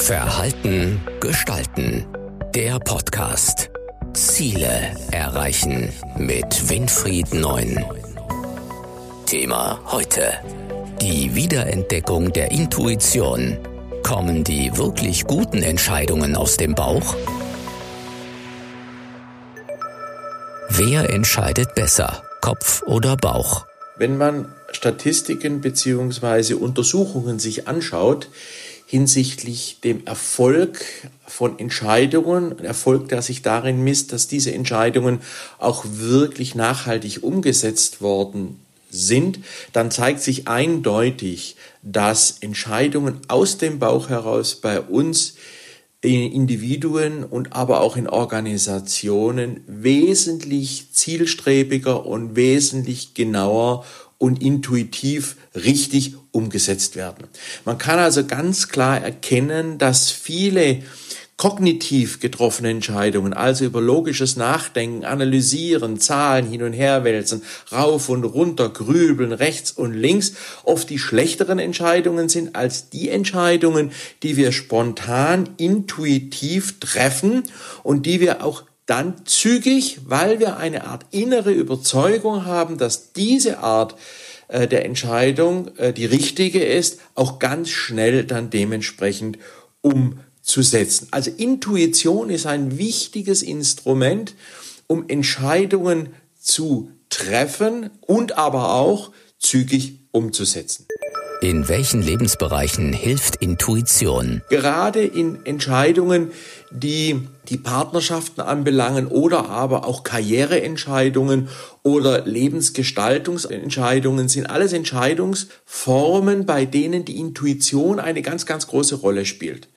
Verhalten gestalten. Der Podcast. Ziele erreichen mit Winfried Neun. Thema heute. Die Wiederentdeckung der Intuition. Kommen die wirklich guten Entscheidungen aus dem Bauch? Wer entscheidet besser, Kopf oder Bauch? Wenn man Statistiken beziehungsweise Untersuchungen sich anschaut hinsichtlich dem Erfolg von Entscheidungen, Erfolg, der sich darin misst, dass diese Entscheidungen auch wirklich nachhaltig umgesetzt worden sind, dann zeigt sich eindeutig, dass Entscheidungen aus dem Bauch heraus bei uns in Individuen und aber auch in Organisationen wesentlich zielstrebiger und wesentlich genauer und intuitiv richtig umgesetzt werden. Man kann also ganz klar erkennen, dass viele kognitiv getroffene Entscheidungen, also über logisches Nachdenken, analysieren, Zahlen hin und her wälzen, rauf und runter, grübeln, rechts und links, oft die schlechteren Entscheidungen sind als die Entscheidungen, die wir spontan, intuitiv treffen und die wir auch dann zügig, weil wir eine Art innere Überzeugung haben, dass diese Art äh, der Entscheidung äh, die richtige ist, auch ganz schnell dann dementsprechend umzusetzen. Also Intuition ist ein wichtiges Instrument, um Entscheidungen zu treffen und aber auch zügig umzusetzen. In welchen Lebensbereichen hilft Intuition? Gerade in Entscheidungen, die die Partnerschaften anbelangen oder aber auch Karriereentscheidungen oder Lebensgestaltungsentscheidungen sind alles Entscheidungsformen, bei denen die Intuition eine ganz, ganz große Rolle spielt.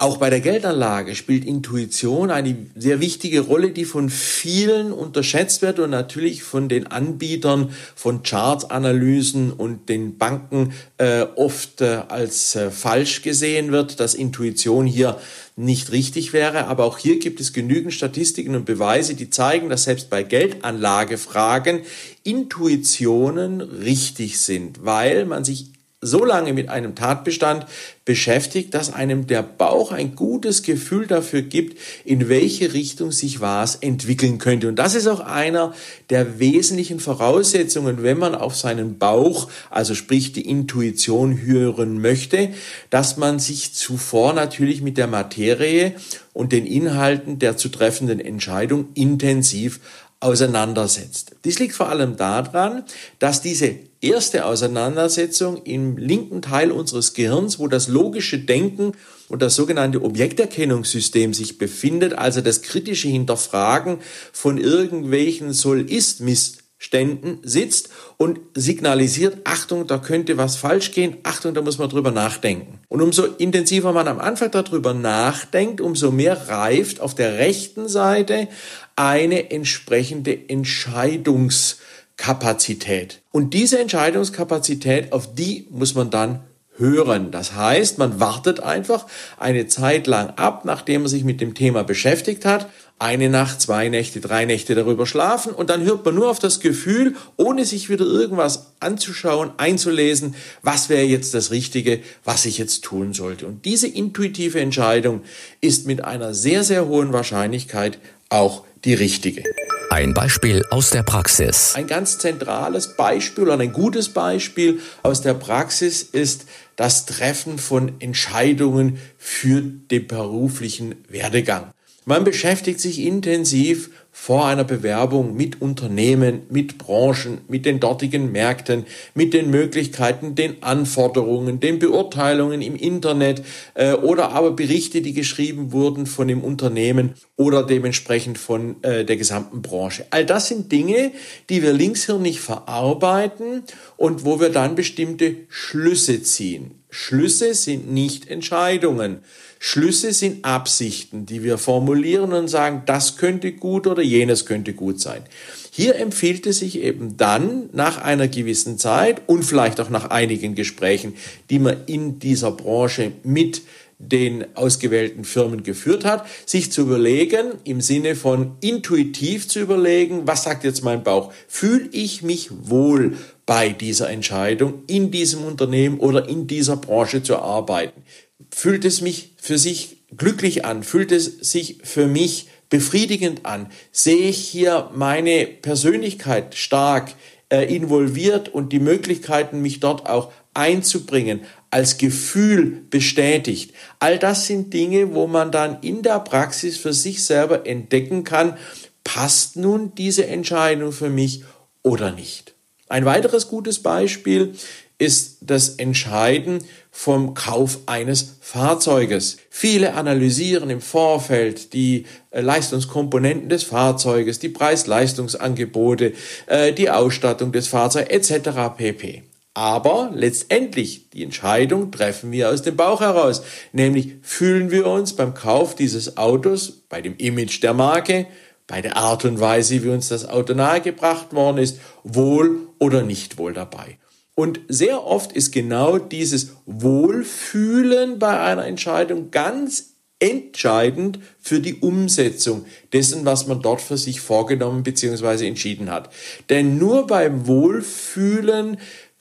Auch bei der Geldanlage spielt Intuition eine sehr wichtige Rolle, die von vielen unterschätzt wird und natürlich von den Anbietern von Chartanalysen und den Banken äh, oft äh, als äh, falsch gesehen wird, dass Intuition hier nicht richtig wäre. Aber auch hier gibt es genügend Statistiken und Beweise, die zeigen, dass selbst bei Geldanlagefragen Intuitionen richtig sind, weil man sich so lange mit einem Tatbestand beschäftigt, dass einem der Bauch ein gutes Gefühl dafür gibt, in welche Richtung sich was entwickeln könnte. Und das ist auch einer der wesentlichen Voraussetzungen, wenn man auf seinen Bauch, also sprich die Intuition hören möchte, dass man sich zuvor natürlich mit der Materie und den Inhalten der zu treffenden Entscheidung intensiv auseinandersetzt. Dies liegt vor allem daran, dass diese erste Auseinandersetzung im linken Teil unseres Gehirns, wo das logische Denken und das sogenannte Objekterkennungssystem sich befindet, also das kritische Hinterfragen von irgendwelchen Soll-Ist-Mist Ständen sitzt und signalisiert, Achtung, da könnte was falsch gehen, Achtung, da muss man drüber nachdenken. Und umso intensiver man am Anfang darüber nachdenkt, umso mehr reift auf der rechten Seite eine entsprechende Entscheidungskapazität. Und diese Entscheidungskapazität, auf die muss man dann hören. Das heißt, man wartet einfach eine Zeit lang ab, nachdem man sich mit dem Thema beschäftigt hat, eine Nacht, zwei Nächte, drei Nächte darüber schlafen und dann hört man nur auf das Gefühl, ohne sich wieder irgendwas anzuschauen, einzulesen, was wäre jetzt das Richtige, was ich jetzt tun sollte. Und diese intuitive Entscheidung ist mit einer sehr, sehr hohen Wahrscheinlichkeit auch die richtige. Ein Beispiel aus der Praxis. Ein ganz zentrales Beispiel oder ein gutes Beispiel aus der Praxis ist das Treffen von Entscheidungen für den beruflichen Werdegang. Man beschäftigt sich intensiv vor einer Bewerbung mit Unternehmen, mit Branchen, mit den dortigen Märkten, mit den Möglichkeiten, den Anforderungen, den Beurteilungen im Internet äh, oder aber Berichte, die geschrieben wurden von dem Unternehmen oder dementsprechend von äh, der gesamten Branche. All das sind Dinge, die wir linkshirnig verarbeiten und wo wir dann bestimmte Schlüsse ziehen. Schlüsse sind nicht Entscheidungen. Schlüsse sind Absichten, die wir formulieren und sagen, das könnte gut oder jenes könnte gut sein. Hier empfiehlt es sich eben dann nach einer gewissen Zeit und vielleicht auch nach einigen Gesprächen, die man in dieser Branche mit den ausgewählten Firmen geführt hat, sich zu überlegen, im Sinne von intuitiv zu überlegen, was sagt jetzt mein Bauch? Fühle ich mich wohl bei dieser Entscheidung, in diesem Unternehmen oder in dieser Branche zu arbeiten? fühlt es mich für sich glücklich an, fühlt es sich für mich befriedigend an, sehe ich hier meine Persönlichkeit stark äh, involviert und die Möglichkeiten, mich dort auch einzubringen, als Gefühl bestätigt. All das sind Dinge, wo man dann in der Praxis für sich selber entdecken kann, passt nun diese Entscheidung für mich oder nicht. Ein weiteres gutes Beispiel ist das Entscheiden vom Kauf eines Fahrzeuges. Viele analysieren im Vorfeld die äh, Leistungskomponenten des Fahrzeuges, die Preis-Leistungsangebote, äh, die Ausstattung des Fahrzeugs etc. pp. Aber letztendlich die Entscheidung treffen wir aus dem Bauch heraus. Nämlich fühlen wir uns beim Kauf dieses Autos, bei dem Image der Marke, bei der Art und Weise, wie uns das Auto nahegebracht worden ist, wohl oder nicht wohl dabei. Und sehr oft ist genau dieses Wohlfühlen bei einer Entscheidung ganz entscheidend für die Umsetzung dessen, was man dort für sich vorgenommen bzw. entschieden hat. Denn nur beim Wohlfühlen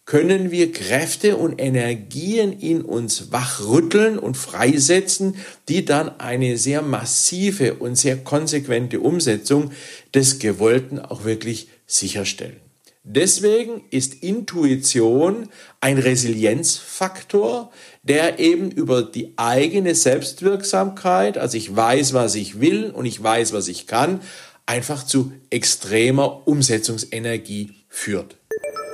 können wir Kräfte und Energien in uns wachrütteln und freisetzen, die dann eine sehr massive und sehr konsequente Umsetzung des Gewollten auch wirklich sicherstellen. Deswegen ist Intuition ein Resilienzfaktor, der eben über die eigene Selbstwirksamkeit, also ich weiß, was ich will und ich weiß, was ich kann, einfach zu extremer Umsetzungsenergie führt.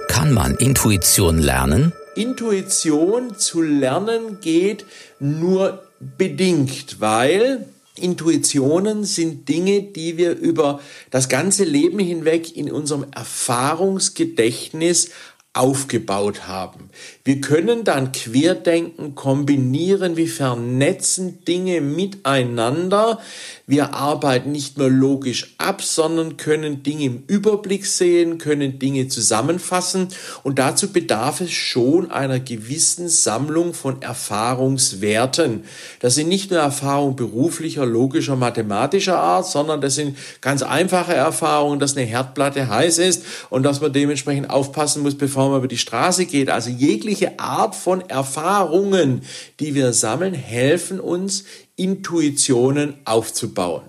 Kann man Intuition lernen? Intuition zu lernen geht nur bedingt, weil Intuitionen sind Dinge, die wir über das ganze Leben hinweg in unserem Erfahrungsgedächtnis aufgebaut haben. Wir können dann Querdenken kombinieren, wir vernetzen Dinge miteinander, wir arbeiten nicht mehr logisch ab, sondern können Dinge im Überblick sehen, können Dinge zusammenfassen und dazu bedarf es schon einer gewissen Sammlung von Erfahrungswerten. Das sind nicht nur Erfahrungen beruflicher, logischer, mathematischer Art, sondern das sind ganz einfache Erfahrungen, dass eine Herdplatte heiß ist und dass man dementsprechend aufpassen muss, bevor man über die Straße geht. Also jegliche Art von Erfahrungen, die wir sammeln, helfen uns, Intuitionen aufzubauen.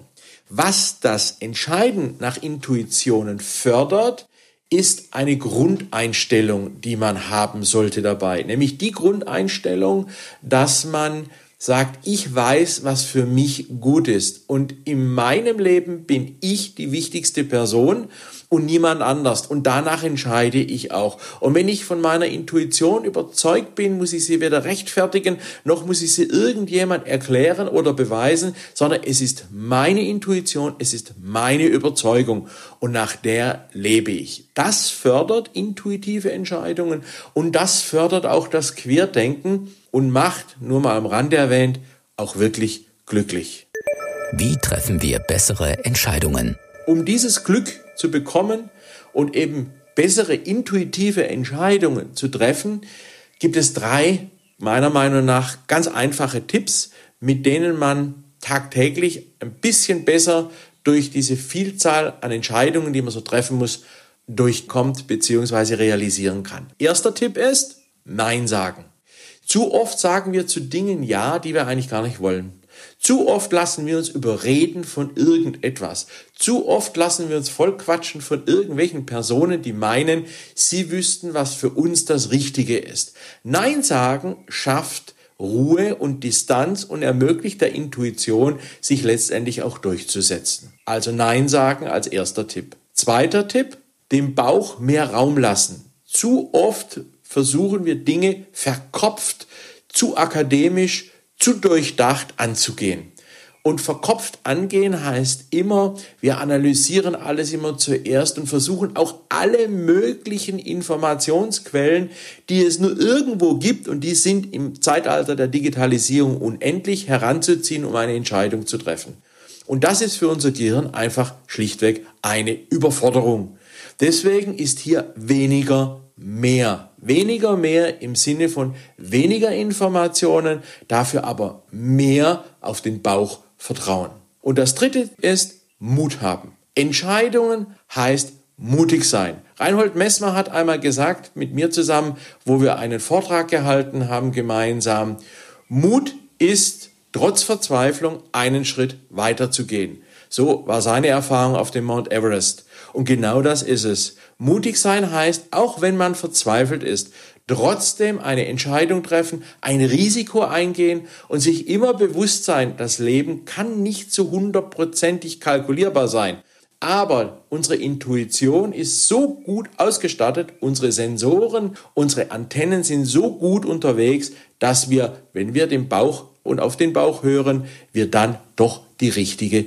Was das Entscheiden nach Intuitionen fördert, ist eine Grundeinstellung, die man haben sollte dabei. Nämlich die Grundeinstellung, dass man sagt, ich weiß, was für mich gut ist. Und in meinem Leben bin ich die wichtigste Person und niemand anders. Und danach entscheide ich auch. Und wenn ich von meiner Intuition überzeugt bin, muss ich sie weder rechtfertigen, noch muss ich sie irgendjemand erklären oder beweisen, sondern es ist meine Intuition, es ist meine Überzeugung und nach der lebe ich. Das fördert intuitive Entscheidungen und das fördert auch das Querdenken und macht, nur mal am Rande erwähnt, auch wirklich glücklich. Wie treffen wir bessere Entscheidungen? Um dieses Glück zu bekommen und eben bessere intuitive Entscheidungen zu treffen, gibt es drei meiner Meinung nach ganz einfache Tipps, mit denen man tagtäglich ein bisschen besser durch diese Vielzahl an Entscheidungen, die man so treffen muss, durchkommt bzw. realisieren kann. Erster Tipp ist Nein sagen. Zu oft sagen wir zu Dingen Ja, die wir eigentlich gar nicht wollen. Zu oft lassen wir uns überreden von irgendetwas. Zu oft lassen wir uns vollquatschen von irgendwelchen Personen, die meinen, sie wüssten, was für uns das Richtige ist. Nein sagen schafft Ruhe und Distanz und ermöglicht der Intuition, sich letztendlich auch durchzusetzen. Also Nein sagen als erster Tipp. Zweiter Tipp, dem Bauch mehr Raum lassen. Zu oft versuchen wir Dinge verkopft, zu akademisch, zu durchdacht anzugehen. Und verkopft angehen heißt immer, wir analysieren alles immer zuerst und versuchen auch alle möglichen Informationsquellen, die es nur irgendwo gibt und die sind im Zeitalter der Digitalisierung unendlich heranzuziehen, um eine Entscheidung zu treffen. Und das ist für unser Gehirn einfach schlichtweg eine Überforderung. Deswegen ist hier weniger mehr. Weniger mehr im Sinne von weniger Informationen, dafür aber mehr auf den Bauch vertrauen. Und das dritte ist Mut haben. Entscheidungen heißt mutig sein. Reinhold Messmer hat einmal gesagt, mit mir zusammen, wo wir einen Vortrag gehalten haben gemeinsam, Mut ist, trotz Verzweiflung einen Schritt weiter zu gehen. So war seine Erfahrung auf dem Mount Everest. Und genau das ist es. Mutig sein heißt, auch wenn man verzweifelt ist, trotzdem eine Entscheidung treffen, ein Risiko eingehen und sich immer bewusst sein, das Leben kann nicht zu hundertprozentig kalkulierbar sein. Aber unsere Intuition ist so gut ausgestattet, unsere Sensoren, unsere Antennen sind so gut unterwegs, dass wir, wenn wir den Bauch und auf den Bauch hören, wir dann doch die richtige